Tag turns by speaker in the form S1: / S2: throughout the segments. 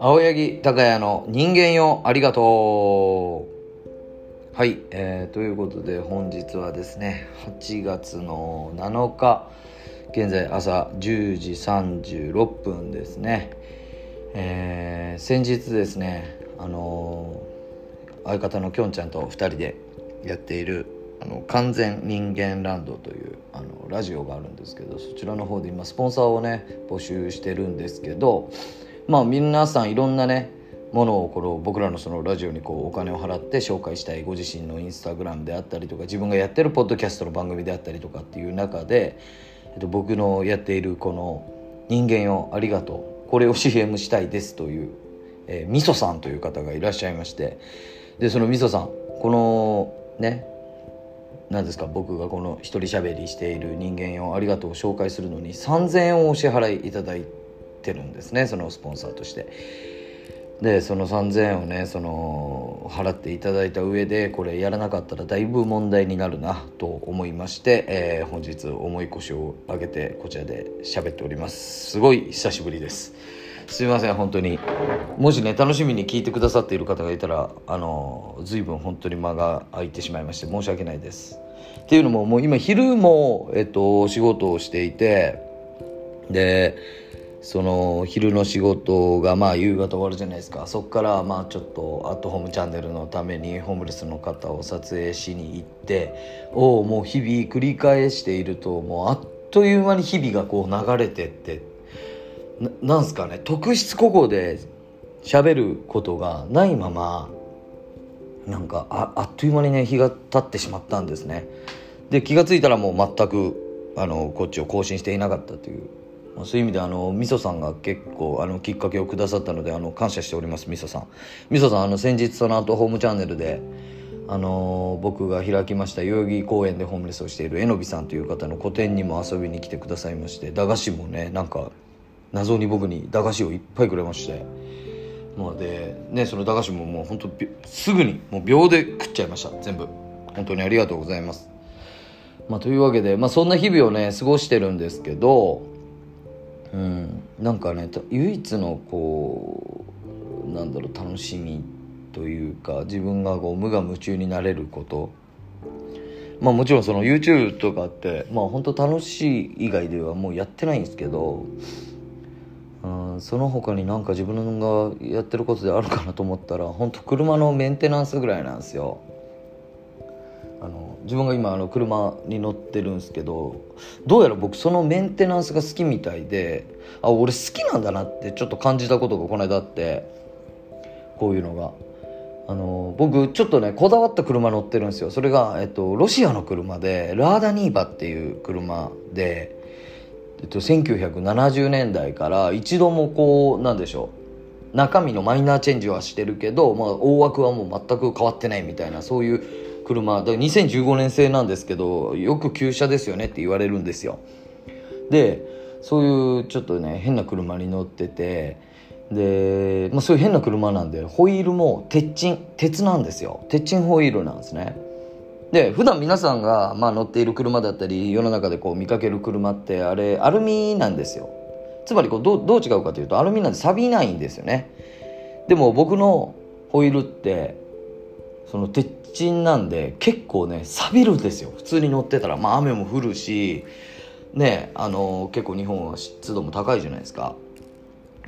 S1: 青柳高也の人間よありがとう。はい、えー、ということで本日はですね8月の7日現在朝10時36分ですね。えー、先日ですねあのー、相方のきょんちゃんと2人でやっているあの完全人間ランドというあのラジオがあるんですけどそちらの方で今スポンサーをね募集してるんですけどまあ皆さんいろんなねものをこの僕らのそのラジオにこうお金を払って紹介したいご自身のインスタグラムであったりとか自分がやってるポッドキャストの番組であったりとかっていう中で、えっと、僕のやっているこの「人間よありがとう」これを CM したいですという、えー、みそさんという方がいらっしゃいましてでそのみそさんこのね何ですか？僕がこの一人喋りしている人間よありがとうを紹介するのに3,000円をお支払いいただいてるんですね。そのスポンサーとして。でその3,000円をねその払っていただいた上でこれやらなかったらだいぶ問題になるなと思いまして、えー、本日重い腰を上げてこちらで喋っております。すごい久しぶりです。すいません本当に。もしね楽しみに聞いてくださっている方がいたらあの随分本当に間が空いてしまいまして申し訳ないです。っていうのももう今昼も、えっと、仕事をしていてでその昼の仕事がまあ夕方終わるじゃないですか。そこからまあちょっとアットホームチャンネルのためにホームレスの方を撮影しに行ってをもう日々繰り返しているともうあっという間に日々がこう流れてってなんすかね特筆ここで喋ることがないままなんかああっという間にね日が経ってしまったんですね。で気が付いたらもう全くあのこっちを更新していなかったという。そういう意味であのみそさんが結構あのきっかけをくださったのであの感謝しておりますみそさん。みそさんあの先日その後ホームチャンネルであの僕が開きました代々木公園でホームレスをしているえのびさんという方の個展にも遊びに来てくださいまして駄菓子もねなんか謎に僕に駄菓子をいっぱいくれまして。まあでねその駄菓子ももう本当すぐにもう秒で食っちゃいました。全部。本当にありがとうございます。まあというわけでまあそんな日々をね過ごしてるんですけどうん、なんかね唯一のこうなんだろう楽しみというか自分がこう無我夢中になれること。まあもちろんその YouTube とかってまあ本当楽しい以外ではもうやってないんですけど、うん、その他になんか自分がやってることであるかなと思ったら本当車のメンテナンスぐらいなんですよ。あの自分が今あの車に乗ってるんですけどどうやら僕そのメンテナンスが好きみたいであ俺好きなんだなってちょっと感じたことがこの間あってこういうのが。あの僕ちょっとねこだわった車乗ってるんですよそれが、えっと、ロシアの車でラーダニーバっていう車で、えっと、1970年代から一度もこうなんでしょう。中身のマイナーチェンジはしてるけど、まあ、大枠はもう全く変わってないみたいなそういう車。だ2015年製なんですけどよく旧車ですよねって言われるんですよ。でそういうちょっとね変な車に乗っててで、まあ、そういう変な車なんでホイールも鉄鎮鉄なんですよ。鉄鎮ホイールなんですね。で普段皆さんが、まあ、乗っている車だったり世の中でこう見かける車ってあれアルミなんですよ。つまりこうどどう違うかというとアルミなんで錆びないんですよね。でも僕のホイールってその鉄鎮なんで結構ね錆びるんですよ。普通に乗ってたらまあ雨も降るしねあの結構日本は湿度も高いじゃないですか。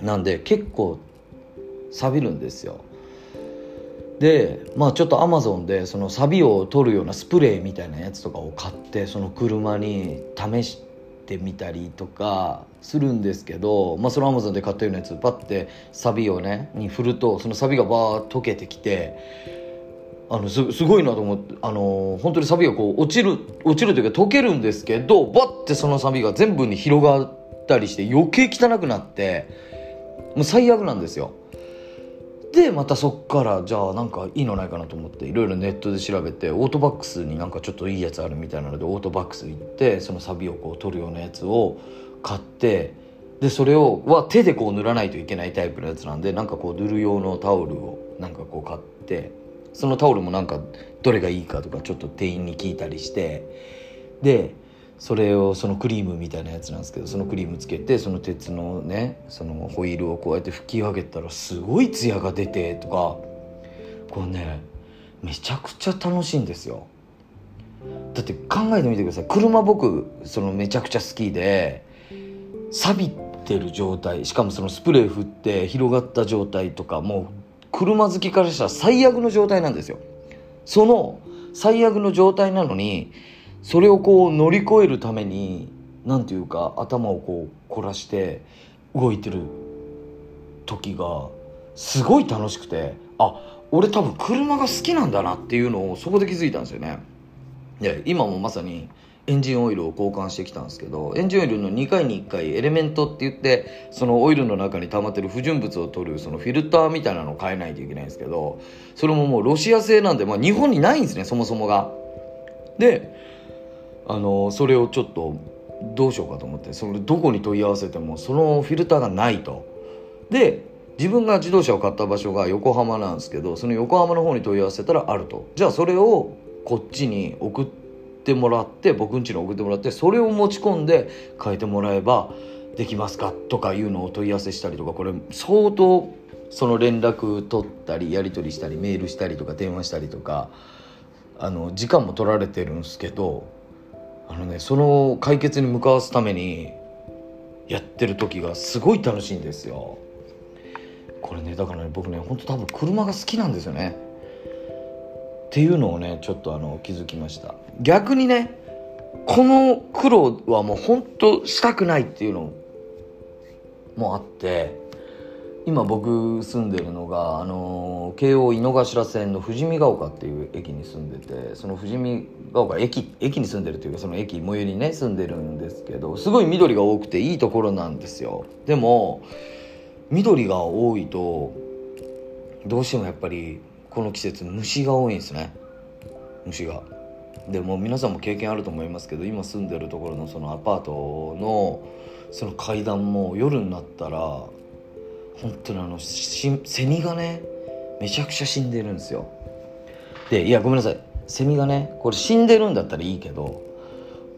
S1: なんで結構錆びるんですよ。でまあちょっとアマゾンでその錆を取るようなスプレーみたいなやつとかを買ってその車に試してみたりとかするんですけど、まあ、そのアマゾンで買ったようなやつパッてサビをねに振るとそのサビがバーッ溶けてきてあのすすごいなと思ってあの本当にサビがこう落ちる落ちるというか溶けるんですけどバッてそのサビが全部に広がったりして余計汚くなってもう最悪なんですよ。でまたそっからじゃあなんかいいのないかなと思っていろいろネットで調べてオートバックスになんかちょっといいやつあるみたいなのでオートバックス行ってそのサビをこう取るようなやつを買ってでそれをは手でこう塗らないといけないタイプのやつなんでなんかこう塗る用のタオルをなんかこう買ってそのタオルもなんかどれがいいかとかちょっと店員に聞いたりしてでそれをそのクリームみたいなやつなんですけどそのクリームつけてその鉄のねそのホイールをこうやって拭き上げたらすごいツヤが出てとかこれねめちゃくちゃ楽しいんですよ。だって考えてみてください。車僕そのめちゃくちゃ好きで錆びてる状態しかもそのスプレー振って広がった状態とかもう車好きからしたら最悪の状態なんですよ。その最悪の状態なのにそれをこう乗り越えるために何ていうか頭をこう凝らして動いてる時がすごい楽しくてあ俺多分車が好きなんだなっていうのをそこで気づいたんですよね。で今もまさにエンジンオイルを交換してきたんですけどエンジンオイルの2回に1回エレメントって言ってそのオイルの中に溜まってる不純物を取るそのフィルターみたいなのを変えないといけないんですけどそれももうロシア製なんで、まあ、日本にないんですねそもそもが。であのそれをちょっとどうしようかと思ってそれどこに問い合わせてもそのフィルターがないと。で自分が自動車を買った場所が横浜なんですけどその横浜の方に問い合わせたらあると。じゃあそれをこっちに送ってもらって僕ん家に送ってもらってそれを持ち込んで変えてもらえばできますかとかいうのを問い合わせしたりとかこれ相当その連絡取ったりやり取りしたりメールしたりとか電話したりとかあの時間も取られてるんですけどあのねその解決に向かわすためにやってる時がすごい楽しいんですよ。これねだからね僕ねほんと多分車が好きなんですよね。っていうのをねちょっとあの気づきました逆にねこの苦労はもう本当したくないっていうのもあって今僕住んでるのがあの京王井の頭線の富士見ヶ丘っていう駅に住んでてその富士見ヶ丘駅駅に住んでるというかその駅最寄りにね住んでるんですけどすごい緑が多くていいところなんですよ。でも緑が多いとどうしてもやっぱりこの季節虫が多いんですね。虫が。でも皆さんも経験あると思いますけど今住んでるところのそのアパートのその階段も夜になったら本当にあのセミがねめちゃくちゃ死んでるんですよ。でいやごめんなさい。セミがねこれ死んでるんだったらいいけど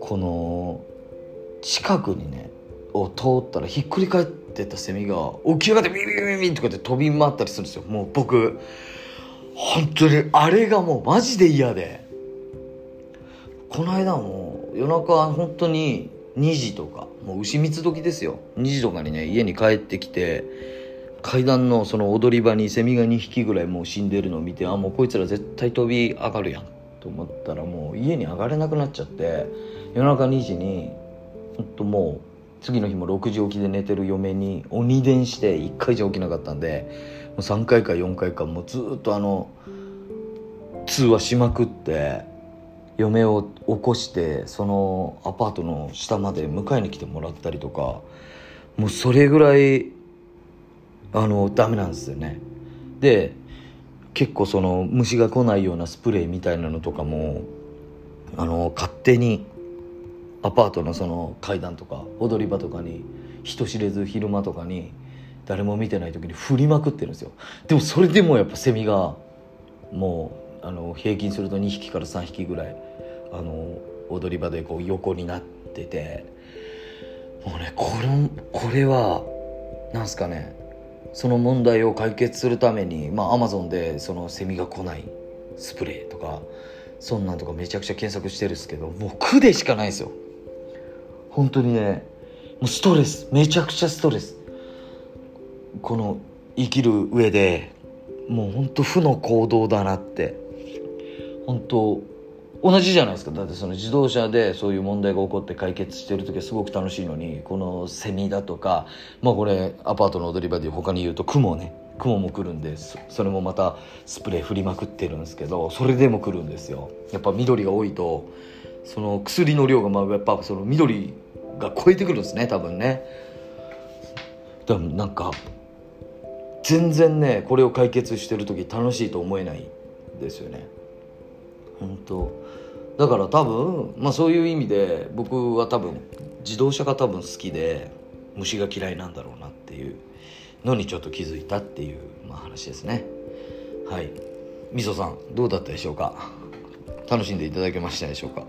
S1: この近くにねを通ったらひっくり返ってたセミが起き上がってビビビビビとかって飛び回ったりするんですよ。もう僕本当にあれがもうマジで嫌で。この間も夜中本当に2時とかもう牛蜜時ですよ。2時とかにね家に帰ってきて階段のその踊り場にセミが2匹ぐらいもう死んでるのを見てあもうこいつら絶対飛び上がるやんと思ったらもう家に上がれなくなっちゃって夜中2時にほんともう次の日も6時起きで寝てる嫁に鬼電して1回じゃ起きなかったんでもう3回か4回かもうずっとあの通話しまくって嫁を起こしてそのアパートの下まで迎えに来てもらったりとかもうそれぐらいあのダメなんですよね。で結構その虫が来ないようなスプレーみたいなのとかもあの勝手にアパートのその階段とか踊り場とかに人知れず昼間とかに誰も見てない時に振りまくってるんですよ。でもそれでもやっぱセミがもうあの平均すると2匹から3匹ぐらいあの踊り場でこう横になっててもうねこれこれはなんすかねその問題を解決するためにまあアマゾンでそのセミが来ないスプレーとかそんなんとかめちゃくちゃ検索してるんですけどもう苦でしかないですよ。本当にねもうストレス。めちゃくちゃストレス。この生きる上でもうほんと負の行動だなって。本当同じじゃないですか。だってその自動車でそういう問題が起こって解決してる時はすごく楽しいのにこのセミだとかまあこれアパートの踊り場で他に言うと雲ね。雲も来るんですそれもまたスプレー振りまくってるんですけどそれでも来るんですよ。やっぱ緑が多いとその薬の量がまあやっぱその緑が超えてくるんですね多分ね。でもなんか全然ねこれを解決してる時楽しいと思えないですよね。本当。だから多分まあそういう意味で僕は多分自動車が多分好きで虫が嫌いなんだろうなっていうのにちょっと気づいたっていう、まあ、話ですね。はい。みそさんどうだったでしょうか？楽しんでいただけましたでしょうか？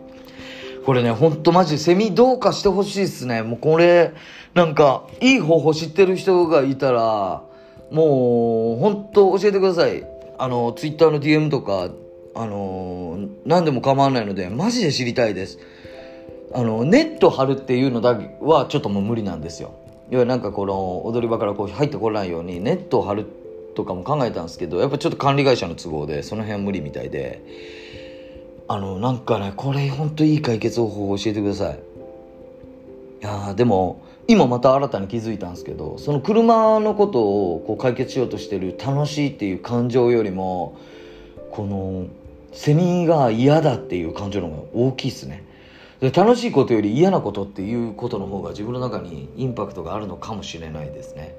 S1: これねほんとマジセミどうかしてほしいっすね。もうこれなんかいい方法知ってる人がいたらもう本当教えてください。あのツイッターの DM とかあの何でも構わないのでマジで知りたいです。あのネット張るっていうのだけはちょっともう無理なんですよ。要はなんかこの踊り場からこう入ってこないようにネットを張るとかも考えたんですけどやっぱちょっと管理会社の都合でその辺は無理みたいで。あのなんかねこれほんといい解決方法を教えてください。いやでも今また新たに気づいたんですけどその車のことをこう解決しようとしてる楽しいっていう感情よりもこのセミが嫌だっていう感情の方が大きいっすね。で楽しいことより嫌なことっていうことの方が自分の中にインパクトがあるのかもしれないですね。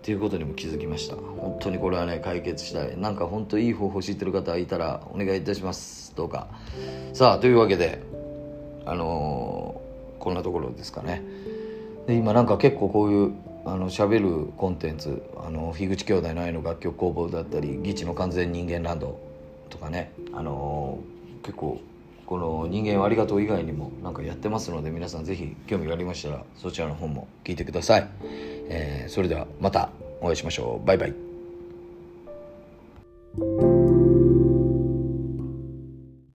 S1: っていうことにも気づきました。本当にこれはね解決したい。なんか本当いい方法知ってる方いたらお願いいたしますどうか。さあというわけであのー、こんなところですかね。で今なんか結構こういうあの喋るコンテンツあの樋口兄弟の愛の楽曲工房だったり「義地の完全人間ランド」とかねあのー、結構この「人間はありがとう」以外にもなんかやってますので皆さん是非興味がありましたらそちらの方も聞いてください、えー、それではまたお会いしましょう。バイバイ。